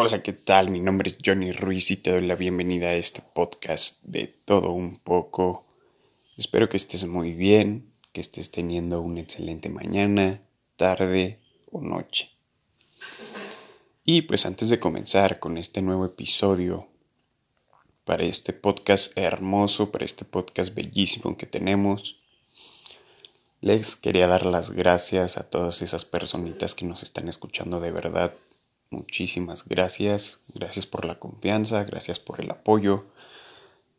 Hola, ¿qué tal? Mi nombre es Johnny Ruiz y te doy la bienvenida a este podcast de todo un poco. Espero que estés muy bien, que estés teniendo una excelente mañana, tarde o noche. Y pues antes de comenzar con este nuevo episodio, para este podcast hermoso, para este podcast bellísimo que tenemos, les quería dar las gracias a todas esas personitas que nos están escuchando de verdad. Muchísimas gracias. Gracias por la confianza, gracias por el apoyo.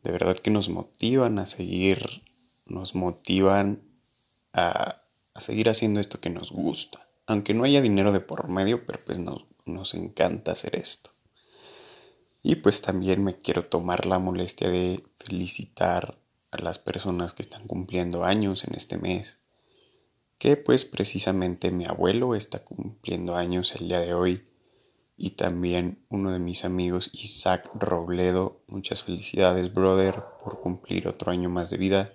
De verdad que nos motivan a seguir, nos motivan a, seguir haciendo esto que nos gusta. Aunque no haya dinero de por medio, pero pues nos, nos encanta hacer esto. Y pues también me quiero tomar la molestia de felicitar a las personas que están cumpliendo años en este mes que pues precisamente mi abuelo está cumpliendo años el día de hoy y también uno de mis amigos Isaac Robledo. Muchas felicidades brother por cumplir otro año más de vida.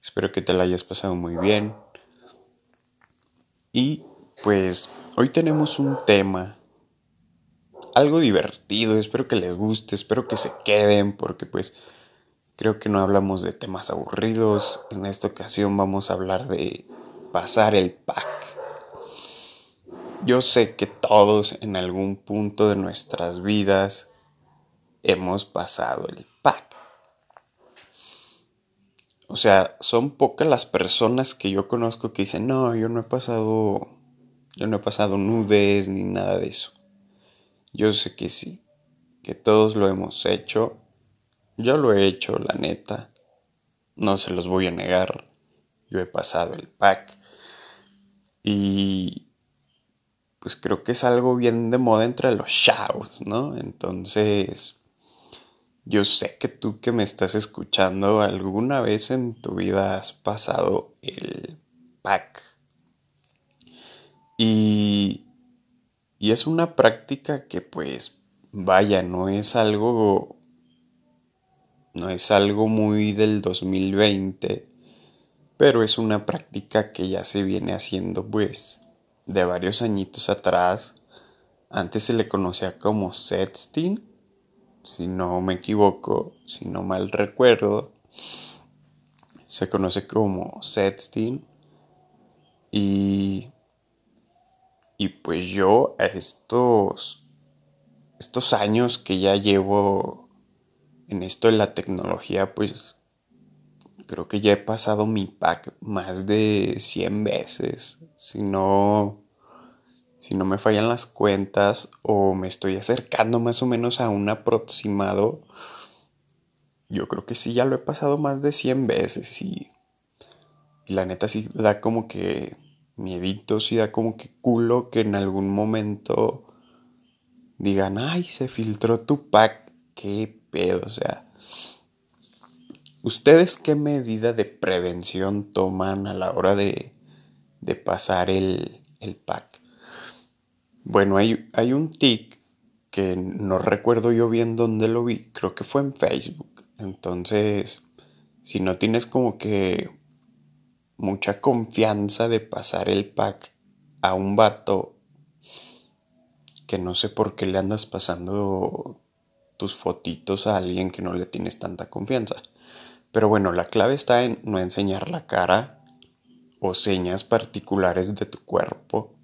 Espero que te la hayas pasado muy bien. Y pues hoy tenemos un tema algo divertido, espero que les guste, espero que se queden porque pues creo que no hablamos de temas aburridos. En esta ocasión vamos a hablar de pasar el pack. Yo sé que todos en algún punto de nuestras vidas hemos pasado el pack. O sea, son pocas las personas que yo conozco que dicen, no, yo no he pasado, yo no he pasado nudes ni nada de eso. Yo sé que sí, que todos lo hemos hecho. Yo lo he hecho, la neta. No se los voy a negar. Yo he pasado el pack. Y pues creo que es algo bien de moda entre los chavos, ¿no? Entonces, yo sé que tú que me estás escuchando alguna vez en tu vida has pasado el pack. Y, y es una práctica que pues, vaya, no es algo, no es algo muy del 2020 pero es una práctica que ya se viene haciendo pues de varios añitos atrás. Antes se le conocía como sexting, si no me equivoco, si no mal recuerdo. Se conoce como sexting y y pues yo a estos estos años que ya llevo en esto de la tecnología pues creo que ya he pasado mi pack más de 100 veces. Si no, si no me fallan las cuentas o me estoy acercando más o menos a un aproximado, yo creo que sí ya lo he pasado más de 100 veces y, y la neta sí da como que miedito, sí da como que culo que en algún momento digan, ay, se filtró tu pack, qué pedo, o sea ¿Ustedes qué medida de prevención toman a la hora de, de pasar el, el, pack? Bueno, hay, hay un tic que no recuerdo yo bien dónde lo vi, creo que fue en Facebook. Entonces, si no tienes como que mucha confianza de pasar el pack a un vato que no sé por qué le andas pasando tus fotitos a alguien que no le tienes tanta confianza. Pero bueno, la clave está en no enseñar la cara o señas particulares de tu cuerpo.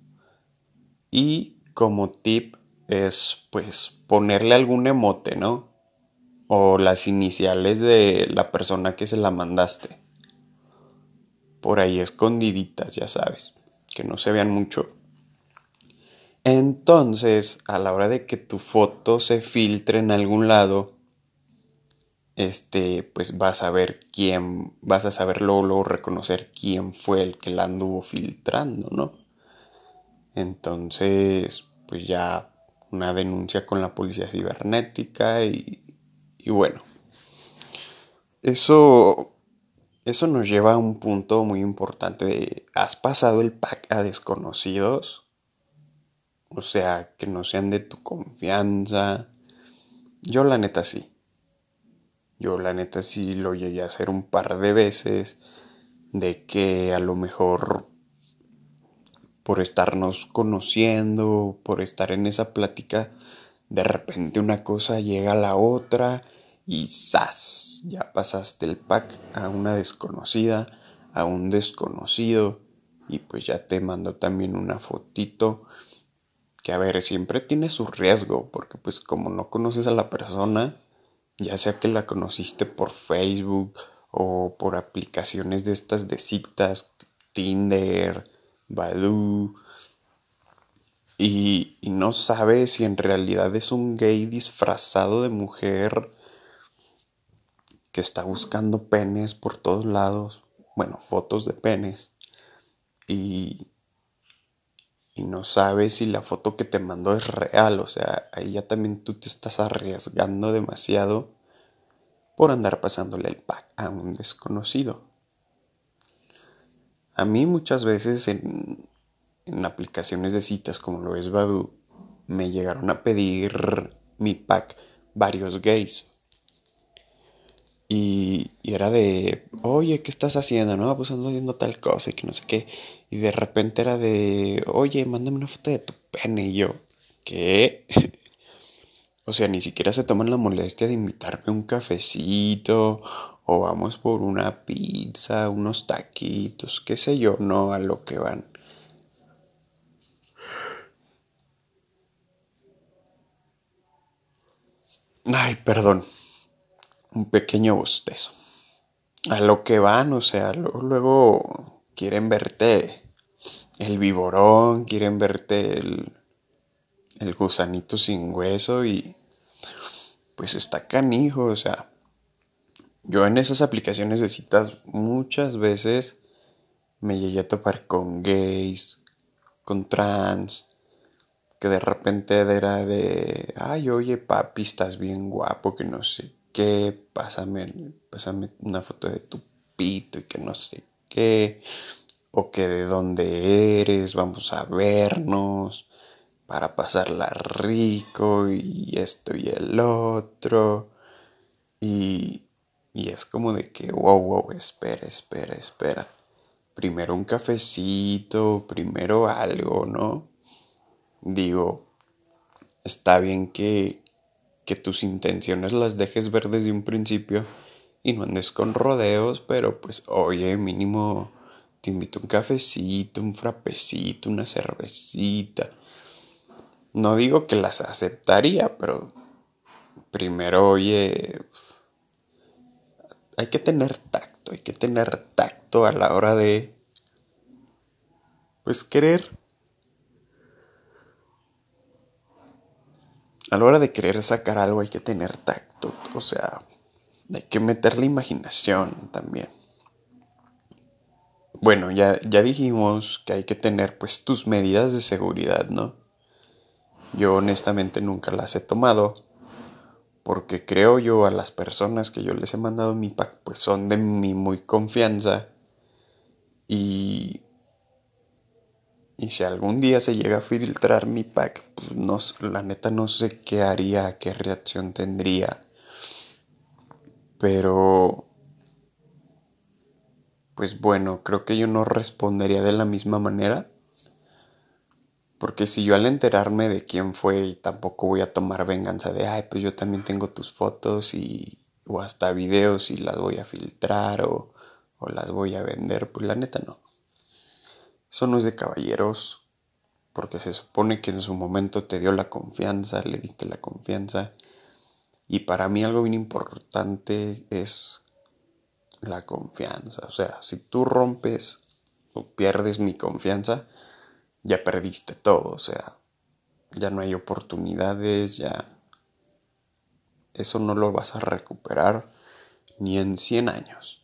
Y como tip es pues ponerle algún emote, ¿no? O las iniciales de la persona que se la mandaste. Por ahí escondiditas, ya sabes, que no se vean mucho. Entonces, a la hora de que tu foto se filtre en algún lado, este, pues vas a ver quién, vas a saber luego, reconocer quién fue el que la anduvo filtrando, ¿no? Entonces, pues ya una denuncia con la policía cibernética y, y bueno, eso, eso nos lleva a un punto muy importante ¿has pasado el pack a desconocidos? O sea, que no sean de tu confianza. Yo la neta sí. Yo la neta sí lo llegué a hacer un par de veces, de que a lo mejor por estarnos conociendo, por estar en esa plática, de repente una cosa llega a la otra y ¡zas! Ya pasaste el pack a una desconocida, a un desconocido y pues ya te mandó también una fotito que a ver, siempre tiene su riesgo porque pues como no conoces a la persona, ya sea que la conociste por Facebook o por aplicaciones de estas de citas, Tinder, Badoo, y, y no sabes si en realidad es un gay disfrazado de mujer que está buscando penes por todos lados, bueno, fotos de penes, y, y no sabes si la foto que te mandó es real, o sea, ahí ya también tú te estás arriesgando demasiado por andar pasándole el pack a un desconocido. A mí muchas veces en, en aplicaciones de citas como lo es Badu, me llegaron a pedir mi pack varios gays. Y, y, era de, oye, ¿qué estás haciendo? No, pues ando viendo tal cosa y que no sé qué. Y de repente era de, oye, mándame una foto de tu pene. Y yo, ¿qué? o sea, ni siquiera se toman la molestia de invitarme un cafecito o vamos por una pizza, unos taquitos, qué sé yo, no a lo que van. Ay, perdón. Un pequeño bostezo. A lo que van, o sea, luego, quieren verte el viborón, quieren verte el, el gusanito sin hueso y pues está canijo, o sea, yo en esas aplicaciones de citas muchas veces me llegué a topar con gays, con trans, que de repente era de, ay, oye papi, estás bien guapo, que no sé qué, pásame, pásame una foto de tu pito y que no sé qué, o que de dónde eres, vamos a vernos para pasarla rico y esto y el otro. Y, y es como de que, wow, wow, espera, espera, espera. Primero un cafecito, primero algo, ¿no? Digo, está bien que, que tus intenciones las dejes ver desde un principio y no andes con rodeos, pero pues oye, mínimo te invito un cafecito, un frapecito, una cervecita. No digo que las aceptaría, pero primero, oye, hay que tener tacto, hay que tener tacto a la hora de, pues, querer a la hora de querer sacar algo hay que tener tacto, o sea, hay que meter la imaginación también. Bueno, ya, ya dijimos que hay que tener pues tus medidas de seguridad, ¿no? Yo honestamente nunca las he tomado porque creo yo a las personas que yo les he mandado mi pack pues son de mi muy confianza y y si algún día se llega a filtrar mi pack, pues no, la neta no sé qué haría, qué reacción tendría. Pero, pues bueno, creo que yo no respondería de la misma manera. Porque si yo al enterarme de quién fue y tampoco voy a tomar venganza de, ay, pues yo también tengo tus fotos y, o hasta videos y las voy a filtrar o, o las voy a vender, pues la neta no. Eso no es de caballeros, porque se supone que en su momento te dio la confianza, le diste la confianza. Y para mí algo bien importante es la confianza. O sea, si tú rompes o pierdes mi confianza, ya perdiste todo. O sea, ya no hay oportunidades, ya... Eso no lo vas a recuperar ni en 100 años.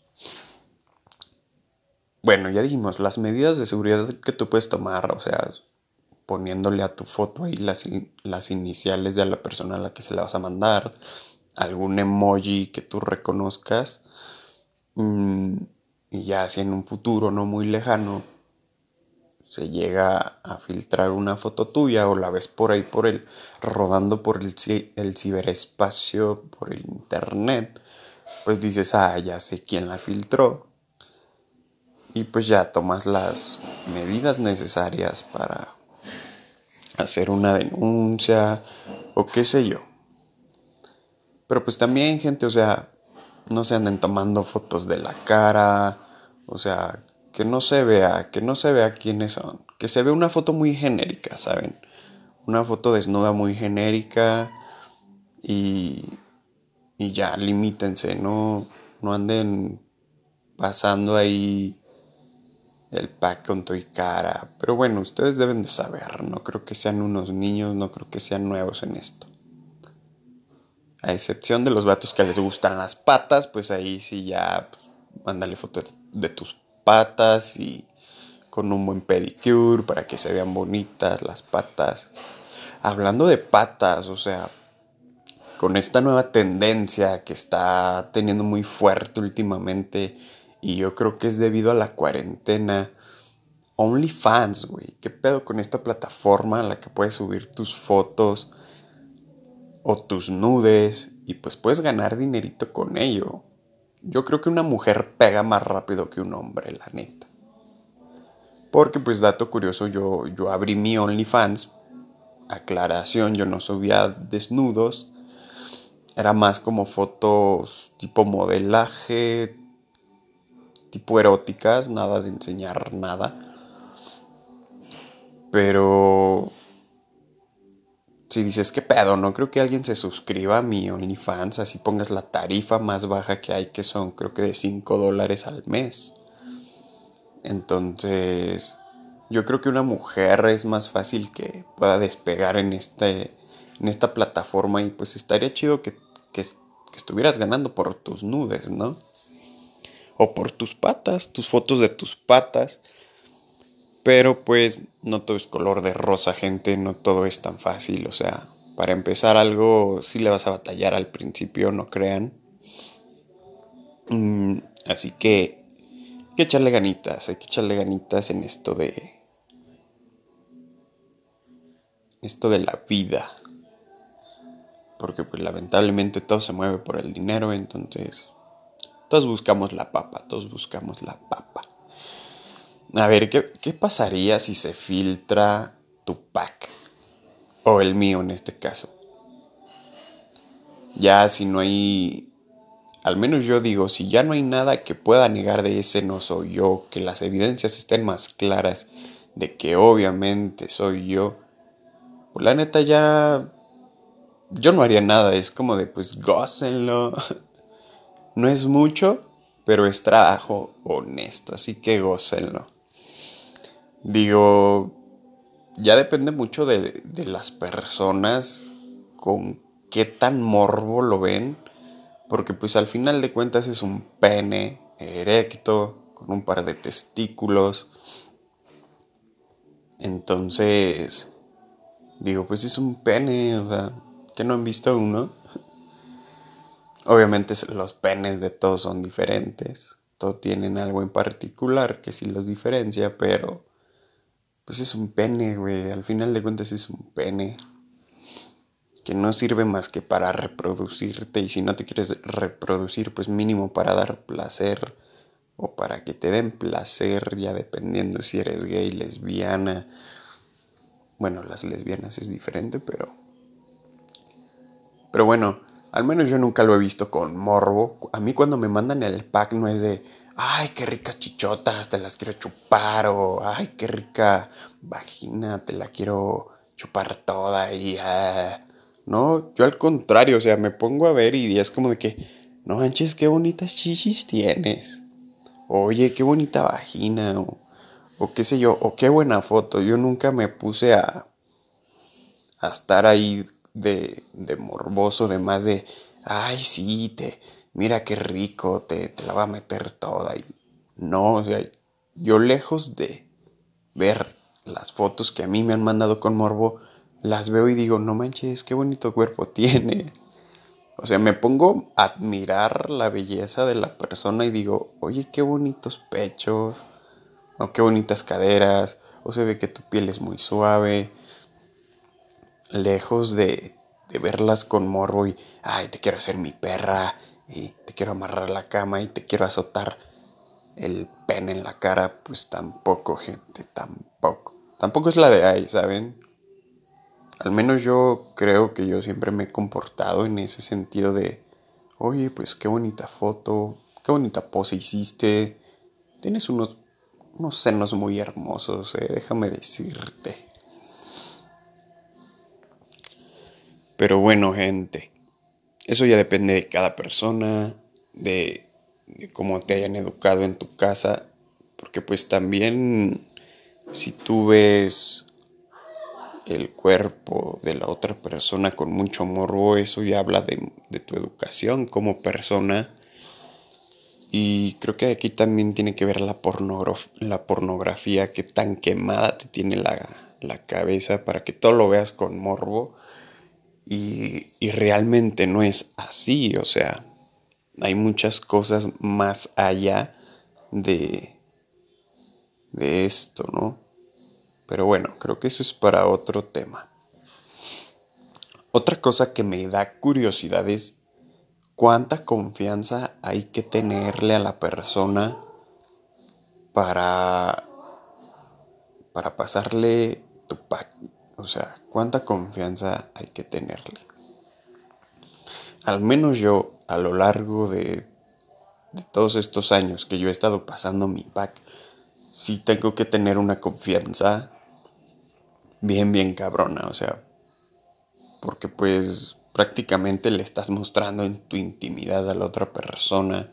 Bueno, ya dijimos, las medidas de seguridad que tú puedes tomar, o sea, poniéndole a tu foto ahí las, las iniciales de la persona a la que se la vas a mandar, algún emoji que tú reconozcas, mm, y ya si en un futuro no muy lejano se llega a filtrar una foto tuya o la ves por ahí por el rodando por el, el ciberespacio, por el internet, pues dices, ah, ya sé quién la filtró y pues ya tomas las medidas necesarias para hacer una denuncia, o qué sé yo. Pero pues también, gente, o sea, no se anden tomando fotos de la cara, o sea, que no se vea, que no se vea quiénes son, que se vea una foto muy genérica, ¿saben? Una foto desnuda muy genérica y, y ya, limítense, no, no anden pasando ahí el pack con tu y cara. Pero bueno, ustedes deben de saber, no creo que sean unos niños, no creo que sean nuevos en esto. A excepción de los vatos que les gustan las patas, pues ahí sí ya pues, mándale foto de, tus patas y con un buen pedicure para que se vean bonitas las patas. Hablando de patas, o sea, con esta nueva tendencia que está teniendo muy fuerte últimamente y yo creo que es debido a la cuarentena. OnlyFans, güey. ¿Qué pedo con esta plataforma en la que puedes subir tus fotos o tus nudes y pues puedes ganar dinerito con ello? Yo creo que una mujer pega más rápido que un hombre, la neta. Porque pues dato curioso, yo, yo abrí mi OnlyFans. Aclaración, yo no subía desnudos. Era más como fotos tipo modelaje, tipo eróticas, nada de enseñar nada. Pero si dices que pedo, no creo que alguien se suscriba a mi OnlyFans, así pongas la tarifa más baja que hay, que son creo que de 5 dólares al mes. Entonces, yo creo que una mujer es más fácil que pueda despegar en, este, en esta plataforma y pues estaría chido que, que estuvieras ganando por tus nudes, ¿no? o por tus patas, tus fotos de tus patas. Pero pues no todo es color de rosa, gente, no todo es tan fácil. O sea, para empezar algo sí le vas a batallar al principio, no crean. Mm, así que hay que echarle ganitas, hay que echarle ganitas en esto de... Esto de la vida. Porque pues lamentablemente todo se mueve por el dinero, entonces todos buscamos la papa, todos buscamos la papa. A ver, ¿qué, pasaría si se filtra tu pack? O el mío en este caso. Ya si no hay... Al menos yo digo, si ya no hay nada que pueda negar de ese no soy yo, que las evidencias estén más claras de que obviamente soy yo, pues la neta ya... Yo no haría nada, es como de pues gócenlo. No es mucho, pero es trabajo honesto, así que gócenlo. Digo, ya depende mucho de, las personas con qué tan morbo lo ven, porque pues al final de cuentas es un pene erecto, con un par de testículos. Entonces, digo, pues es un pene, o sea, que no han visto uno. Obviamente los penes de todos son diferentes, todos tienen algo en particular que sí los diferencia, pero pues es un pene, güey, al final de cuentas es un pene que no sirve más que para reproducirte y si no te quieres reproducir, pues mínimo para dar placer o para que te den placer, ya dependiendo si eres gay, lesbiana. Bueno, las lesbianas es diferente, pero pero bueno, al menos yo nunca lo he visto con morbo. A mí cuando me mandan el pack no es de, ay, qué ricas chichotas, te las quiero chupar o, ay, qué rica vagina, te la quiero chupar toda y, ah". no, yo al contrario, o sea, me pongo a ver y es como de que, no manches, qué bonitas chichis tienes. Oye, qué bonita vagina o, o qué sé yo, o qué buena foto. Yo nunca me puse a, a estar ahí de, de morboso, de más de, ay, sí, te, mira qué rico, te, te la va a meter toda. Y no, o sea, yo lejos de ver las fotos que a mí me han mandado con morbo, las veo y digo, no manches, qué bonito cuerpo tiene. O sea, me pongo a admirar la belleza de la persona y digo, oye, qué bonitos pechos, o qué bonitas caderas, o se ve que tu piel es muy suave, lejos de, de verlas con morbo y, ay, te quiero hacer mi perra y te quiero amarrar la cama y te quiero azotar el pene en la cara, pues tampoco, gente, tampoco. Tampoco es la de ahí, ¿saben? al menos yo creo que yo siempre me he comportado en ese sentido de, oye, pues qué bonita foto, qué bonita pose hiciste, tienes unos, unos senos muy hermosos, eh, déjame decirte. Pero bueno, gente, eso ya depende de cada persona, de, cómo te hayan educado en tu casa, porque pues también si tú ves el cuerpo de la otra persona con mucho morbo, eso ya habla de, tu educación como persona. Y creo que aquí también tiene que ver la, pornografía, que tan quemada te tiene la, cabeza para que todo lo veas con morbo. Y, y realmente no es así, o sea, hay muchas cosas más allá de, de esto, ¿no? Pero bueno, creo que eso es para otro tema. Otra cosa que me da curiosidad es cuánta confianza hay que tenerle a la persona para, para pasarle tu. O sea, cuánta confianza hay que tenerle. Al menos yo, a lo largo de, todos estos años que yo he estado pasando mi pack, sí tengo que tener una confianza bien, bien cabrona, o sea, porque pues prácticamente le estás mostrando en tu intimidad a la otra persona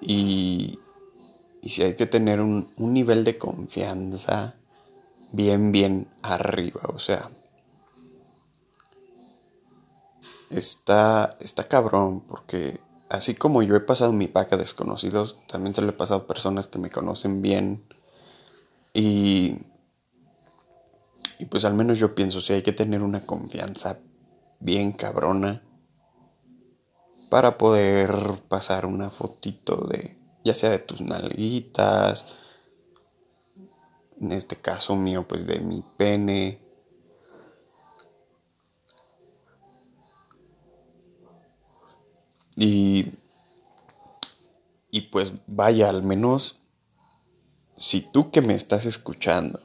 y, y si hay que tener un nivel de confianza bien, bien arriba, o sea, está, está cabrón porque así como yo he pasado mi pack a desconocidos, también se lo he pasado a personas que me conocen bien. Y y pues al menos yo pienso, si hay que tener una confianza bien cabrona para poder pasar una fotito de, ya sea de tus nalguitas, en este caso mío, pues de mi pene. Y, y pues vaya, al menos, si tú que me estás escuchando,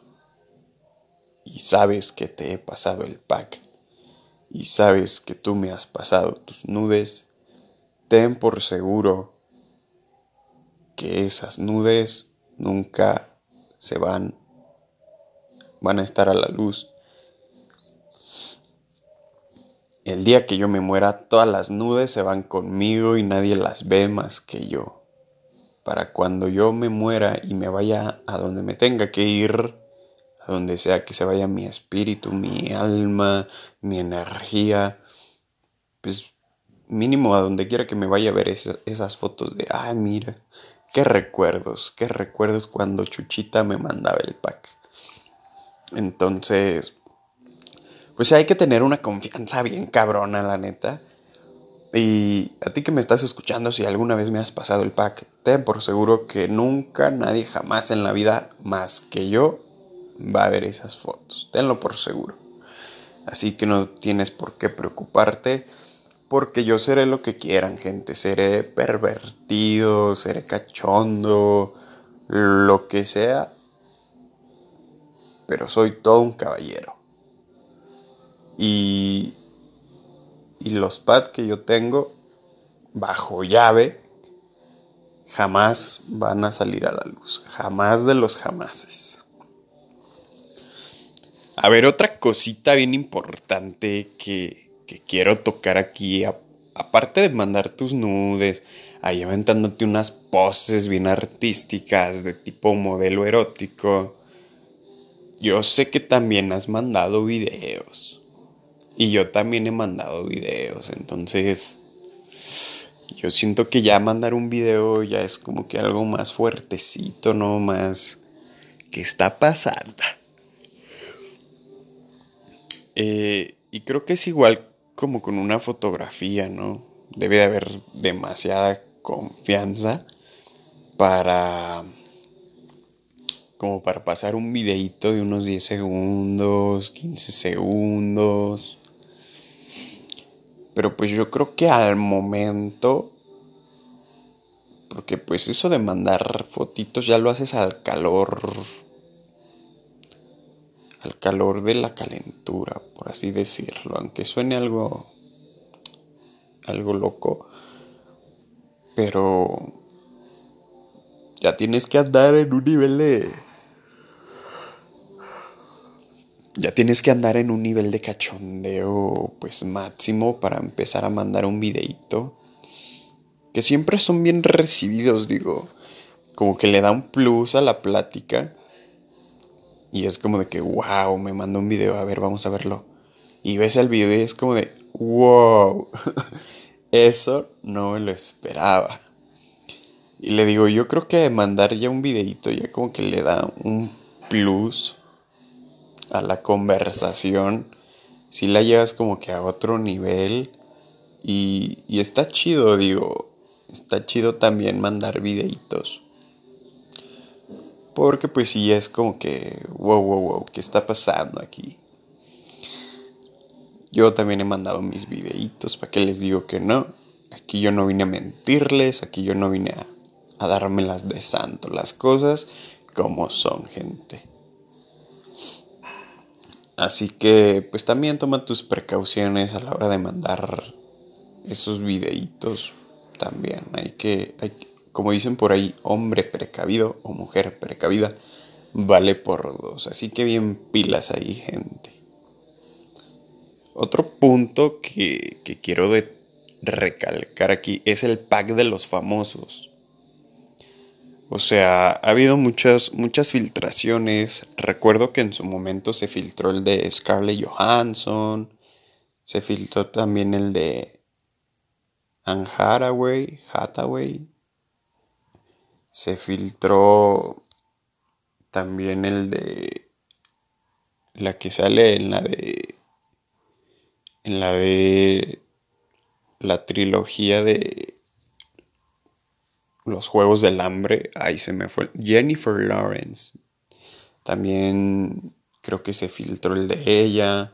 y sabes que te he pasado el pack y sabes que tú me has pasado tus nudes, ten por seguro que esas nudes nunca se van, van a estar a la luz. El día que yo me muera, todas las nudes se van conmigo y nadie las ve más que yo. Para cuando yo me muera y me vaya a donde me tenga que ir, a donde sea que se vaya mi espíritu, mi alma, mi energía, pues mínimo a donde quiera que me vaya a ver esas fotos de, ah, mira, qué recuerdos, qué recuerdos cuando Chuchita me mandaba el pack. Entonces, pues hay que tener una confianza bien cabrona, la neta. Y a ti que me estás escuchando, si alguna vez me has pasado el pack, ten por seguro que nunca, nadie jamás en la vida, más que yo, va a ver esas fotos, tenlo por seguro. Así que no tienes por qué preocuparte, porque yo seré lo que quieran, gente. Seré pervertido, seré cachondo, lo que sea, pero soy todo un caballero. Y, y los pads que yo tengo bajo llave jamás van a salir a la luz, jamás de los jamases. A ver, otra cosita bien importante que, quiero tocar aquí, aparte de mandar tus nudes, ahí aventándote unas poses bien artísticas de tipo modelo erótico, yo sé que también has mandado videos. Y yo también he mandado videos, entonces yo siento que ya mandar un video ya es como que algo más fuertecito, ¿no? Más que está pasando. Eh, y creo que es igual como con una fotografía, ¿no? Debe de haber demasiada confianza para como para pasar un videito de unos 10 segundos, 15 segundos. Pero pues yo creo que al momento porque pues eso de mandar fotitos ya lo haces al calor al calor de la calentura, por así decirlo, aunque suene algo algo loco, pero ya tienes que andar en un nivel de ya tienes que andar en un nivel de cachondeo pues máximo para empezar a mandar un videito que siempre son bien recibidos, digo, como que le da un plus a la plática y es como de que wow, me mandó un video, a ver, vamos a verlo. Y ves el video y es como de wow. Eso no me lo esperaba. Y le digo, yo creo que mandar ya un videito ya como que le da un plus a la conversación. Si la llevas como que a otro nivel. Y, y está chido, digo. Está chido también mandar videitos. Porque pues sí es como que, wow, wow, wow, ¿qué está pasando aquí? Yo también he mandado mis videitos, ¿para que les digo que no? Aquí yo no vine a mentirles, aquí yo no vine a, a dármelas de santo, las cosas como son, gente. Así que pues también toma tus precauciones a la hora de mandar esos videitos. También hay que, hay, como dicen por ahí, hombre precavido o mujer precavida vale por dos. Así que bien pilas ahí, gente. Otro punto que, quiero recalcar aquí es el pack de los famosos. O sea, ha habido muchas, muchas filtraciones. Recuerdo que en su momento se filtró el de Scarlett Johansson. Se filtró también el de Anne Hathaway. Se filtró también el de la que sale en la de en la de la trilogía de los Juegos del Hambre, ahí se me fue. Jennifer Lawrence. También creo que se filtró el de ella.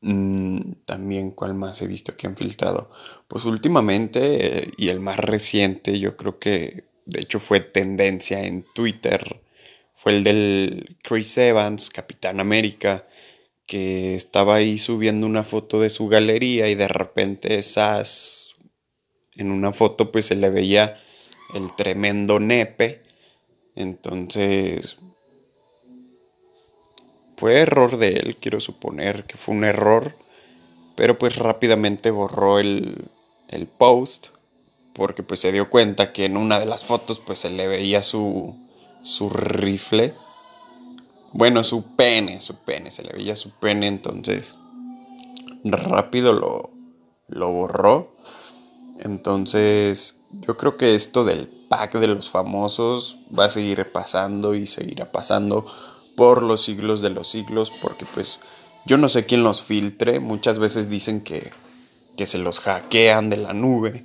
Mm, también, ¿cuál más he visto que han filtrado? Pues últimamente, eh, y el más reciente, yo creo que de hecho fue tendencia en Twitter, fue el del Chris Evans, Capitán América, que estaba ahí subiendo una foto de su galería y de repente esas en una foto pues se le veía el tremendo nepe entonces fue error de él quiero suponer que fue un error pero pues rápidamente borró el, el post porque pues se dio cuenta que en una de las fotos pues se le veía su su rifle bueno, su pene, su pene, se le veía su pene, entonces rápido lo, lo borró. Entonces, yo creo que esto del pack de los famosos va a seguir pasando y seguirá pasando por los siglos de los siglos, porque pues yo no sé quién los filtre, muchas veces dicen que, que se los hackean de la nube.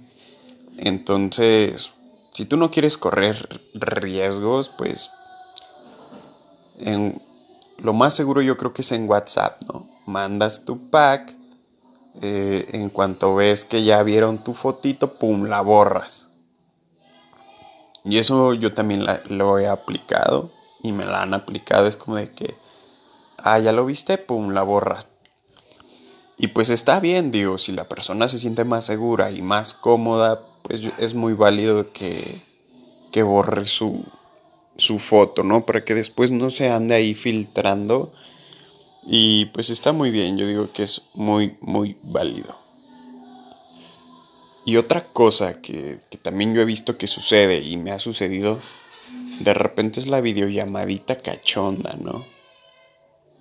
Entonces, si tú no quieres correr riesgos, pues en, lo más seguro yo creo que es en WhatsApp, ¿no? Mandas tu pack, eh, en cuanto ves que ya vieron tu fotito, pum, la borras. Y eso yo también lo he aplicado y me la han aplicado. Es como de que, ah, ya lo viste, pum, la borra. Y pues está bien, digo, si la persona se siente más segura y más cómoda, pues es muy válido que, que borre su, su foto, ¿no? Para que después no se ande ahí filtrando. Y pues está muy bien, yo digo que es muy, muy válido. Y otra cosa que, que también yo he visto que sucede y me ha sucedido, de repente es la videollamadita cachonda, ¿no?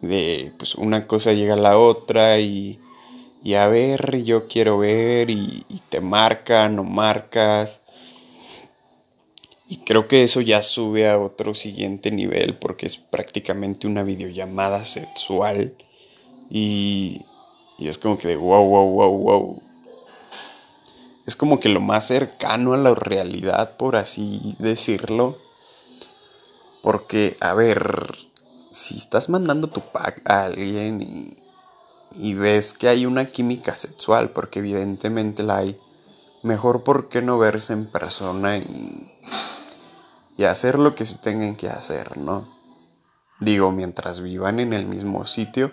De pues una cosa llega a la otra y, y a ver, yo quiero ver y, y te marcan o marcas y creo que eso ya sube a otro siguiente nivel porque es prácticamente una videollamada sexual. Y, y es como que de wow, wow, wow, wow. Es como que lo más cercano a la realidad, por así decirlo. Porque, a ver, si estás mandando tu pack a alguien y, y ves que hay una química sexual, porque evidentemente la hay, mejor por qué no verse en persona y y hacer lo que se tengan que hacer, ¿no? Digo, mientras vivan en el mismo sitio,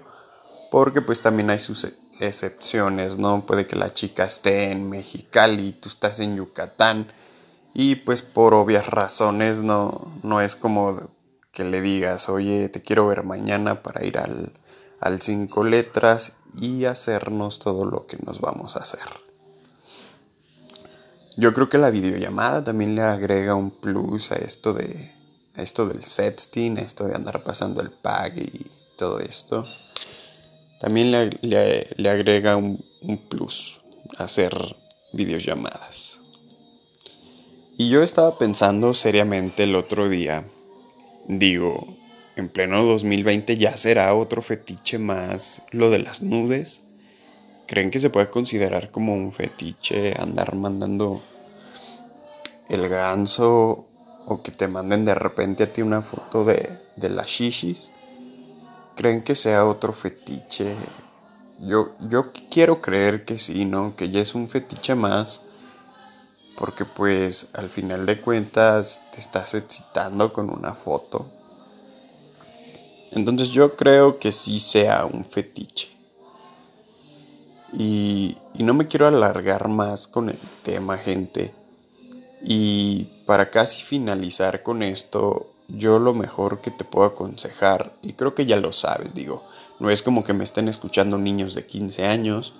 porque pues también hay sus excepciones, ¿no? Puede que la chica esté en Mexicali, tú estás en Yucatán y pues por obvias razones no, no es como que le digas, oye, te quiero ver mañana para ir al, al cinco letras y hacernos todo lo que nos vamos a hacer. Yo creo que la videollamada también le agrega un plus a esto de a esto del sexting, a esto de andar pasando el pack y todo esto. También le, agrega un, un plus hacer videollamadas. Y yo estaba pensando seriamente el otro día, digo, en pleno 2020 ya será otro fetiche más lo de las nudes. ¿Creen que se puede considerar como un fetiche andar mandando el ganso o que te manden de repente a ti una foto de, de las shishis? ¿Creen que sea otro fetiche? Yo, yo quiero creer que sí, ¿no? Que ya es un fetiche más. Porque pues al final de cuentas te estás excitando con una foto. Entonces yo creo que sí sea un fetiche. Y, no me quiero alargar más con el tema, gente. Y para casi finalizar con esto, yo lo mejor que te puedo aconsejar, y creo que ya lo sabes, digo, no es como que me estén escuchando niños de 15 años.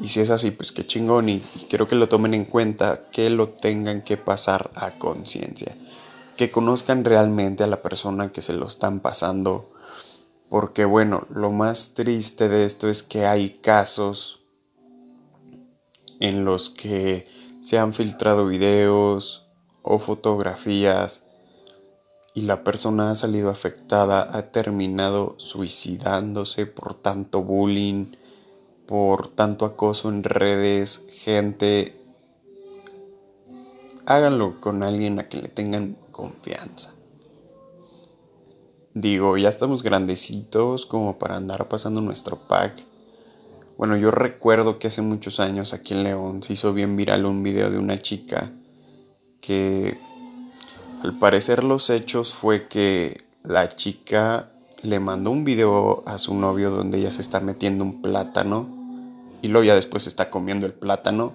Y si es así, pues qué chingón. Y, y quiero que lo tomen en cuenta, que lo tengan que pasar a conciencia que conozcan realmente a la persona que se lo están pasando. Porque bueno, lo más triste de esto es que hay casos en los que se han filtrado videos o fotografías y la persona ha salido afectada, ha terminado suicidándose por tanto bullying, por tanto acoso en redes, gente. Háganlo con alguien a quien le tengan confianza. Digo, ya estamos grandecitos como para andar pasando nuestro pack. Bueno, yo recuerdo que hace muchos años aquí en León se hizo bien viral un video de una chica que al parecer los hechos fue que la chica le mandó un video a su novio donde ella se está metiendo un plátano y luego ya después está comiendo el plátano.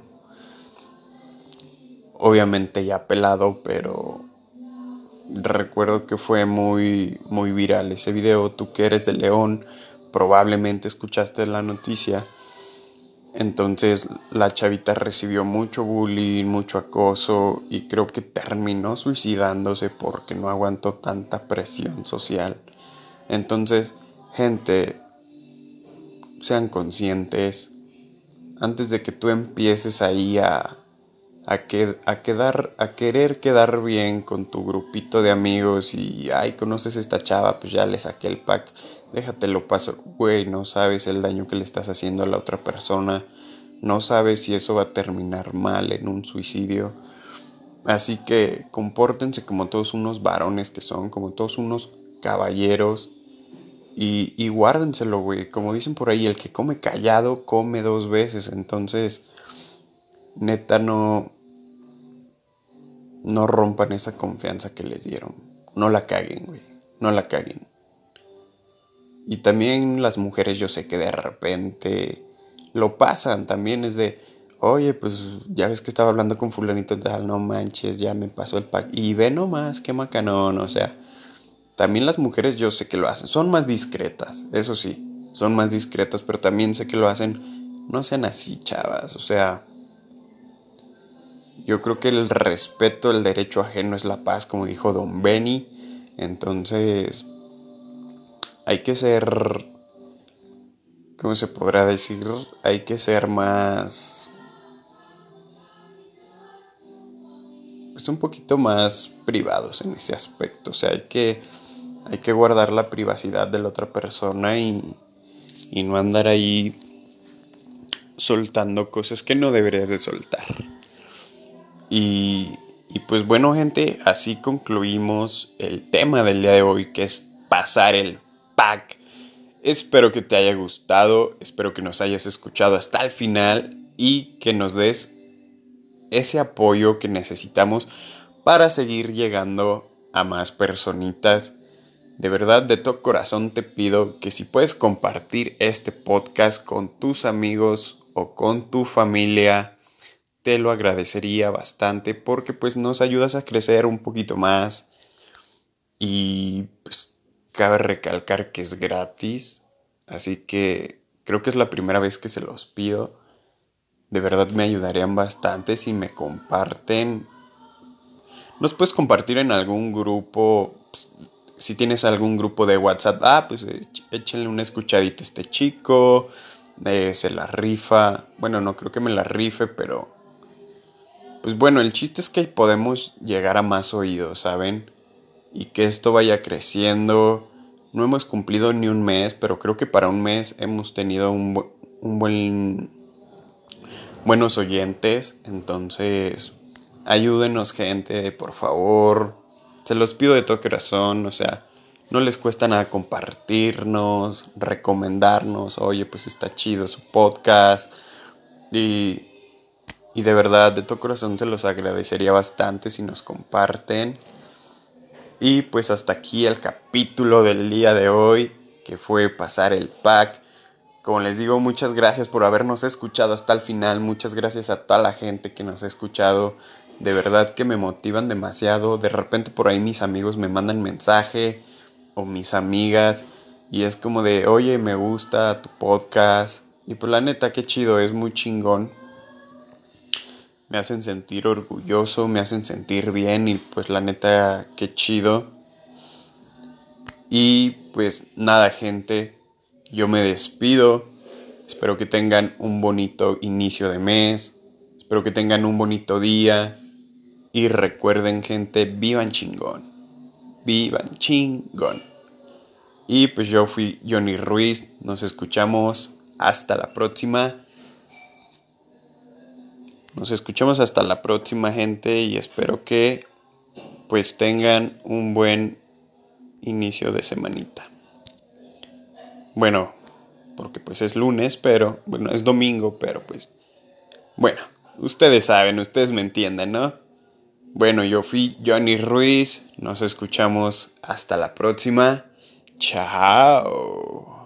Obviamente ya pelado, pero recuerdo que fue muy, muy viral ese video. Tú que eres de León, probablemente escuchaste la noticia. Entonces la chavita recibió mucho bullying, mucho acoso y creo que terminó suicidándose porque no aguantó tanta presión social. Entonces, gente, sean conscientes antes de que tú empieces ahí a a, que, a, quedar, a querer quedar bien con tu grupito de amigos y, ay, conoces a esta chava, pues ya le saqué el pack, déjatelo paso. Güey, no sabes el daño que le estás haciendo a la otra persona, no sabes si eso va a terminar mal en un suicidio. Así que compórtense como todos unos varones que son, como todos unos caballeros. Y, y guárdenselo, güey. Como dicen por ahí, el que come callado come dos veces. Entonces, neta, no, no rompan esa confianza que les dieron. No la caguen, güey. No la caguen. Y también las mujeres yo sé que de repente lo pasan. También es de, oye, pues ya ves que estaba hablando con fulanito tal, no manches, ya me pasó el pack. Y ve nomás, qué macanón, o sea. También las mujeres yo sé que lo hacen. Son más discretas, eso sí. Son más discretas, pero también sé que lo hacen. No sean así, chavas. O sea, yo creo que el respeto, el derecho ajeno es la paz, como dijo Don Benny. Entonces, hay que ser, ¿cómo se podrá decir? Hay que ser más, pues un poquito más privados en ese aspecto. O sea, hay que, hay que guardar la privacidad de la otra persona y, y no andar ahí soltando cosas que no deberías de soltar. Y, pues bueno gente, así concluimos el tema del día de hoy que es pasar el pack. Espero que te haya gustado, espero que nos hayas escuchado hasta el final y que nos des ese apoyo que necesitamos para seguir llegando a más personitas. De verdad, de todo corazón te pido que si puedes compartir este podcast con tus amigos o con tu familia, te lo agradecería bastante porque pues nos ayudas a crecer un poquito más y pues cabe recalcar que es gratis, así que creo que es la primera vez que se los pido. De verdad me ayudarían bastante si me comparten. Nos puedes compartir en algún grupo, pues, si tienes algún grupo de WhatsApp, ah, pues échenle una escuchadita a este chico, eh, se la rifa. Bueno, no creo que me la rife, pero pues bueno, el chiste es que podemos llegar a más oídos, ¿saben? Y que esto vaya creciendo. No hemos cumplido ni un mes, pero creo que para un mes hemos tenido un, un buen buenos oyentes. Entonces, ayúdenos, gente, por favor. Se los pido de todo corazón, o sea, no les cuesta nada compartirnos, recomendarnos, oye, pues está chido su podcast. Y y de verdad, de todo corazón se los agradecería bastante si nos comparten. Y pues hasta aquí el capítulo del día de hoy, que fue pasar el pack. Como les digo, muchas gracias por habernos escuchado hasta el final. Muchas gracias a toda la gente que nos ha escuchado. De verdad que me motivan demasiado. De repente por ahí mis amigos me mandan mensaje o mis amigas. Y es como de, oye, me gusta tu podcast. Y pues la neta, qué chido, es muy chingón me hacen sentir orgulloso, me hacen sentir bien y pues la neta, qué chido. Y pues nada, gente, yo me despido. Espero que tengan un bonito inicio de mes. Espero que tengan un bonito día. Y recuerden, gente, vivan chingón. Vivan chingón. Y pues yo fui Johnny Ruiz. Nos escuchamos. Hasta la próxima. Nos escuchamos hasta la próxima gente y espero que pues tengan un buen inicio de semanita. Bueno, porque pues es lunes, pero bueno, es domingo, pero pues bueno, ustedes saben, ustedes me entienden, ¿no? Bueno, yo fui Johnny Ruiz, nos escuchamos hasta la próxima. Chao.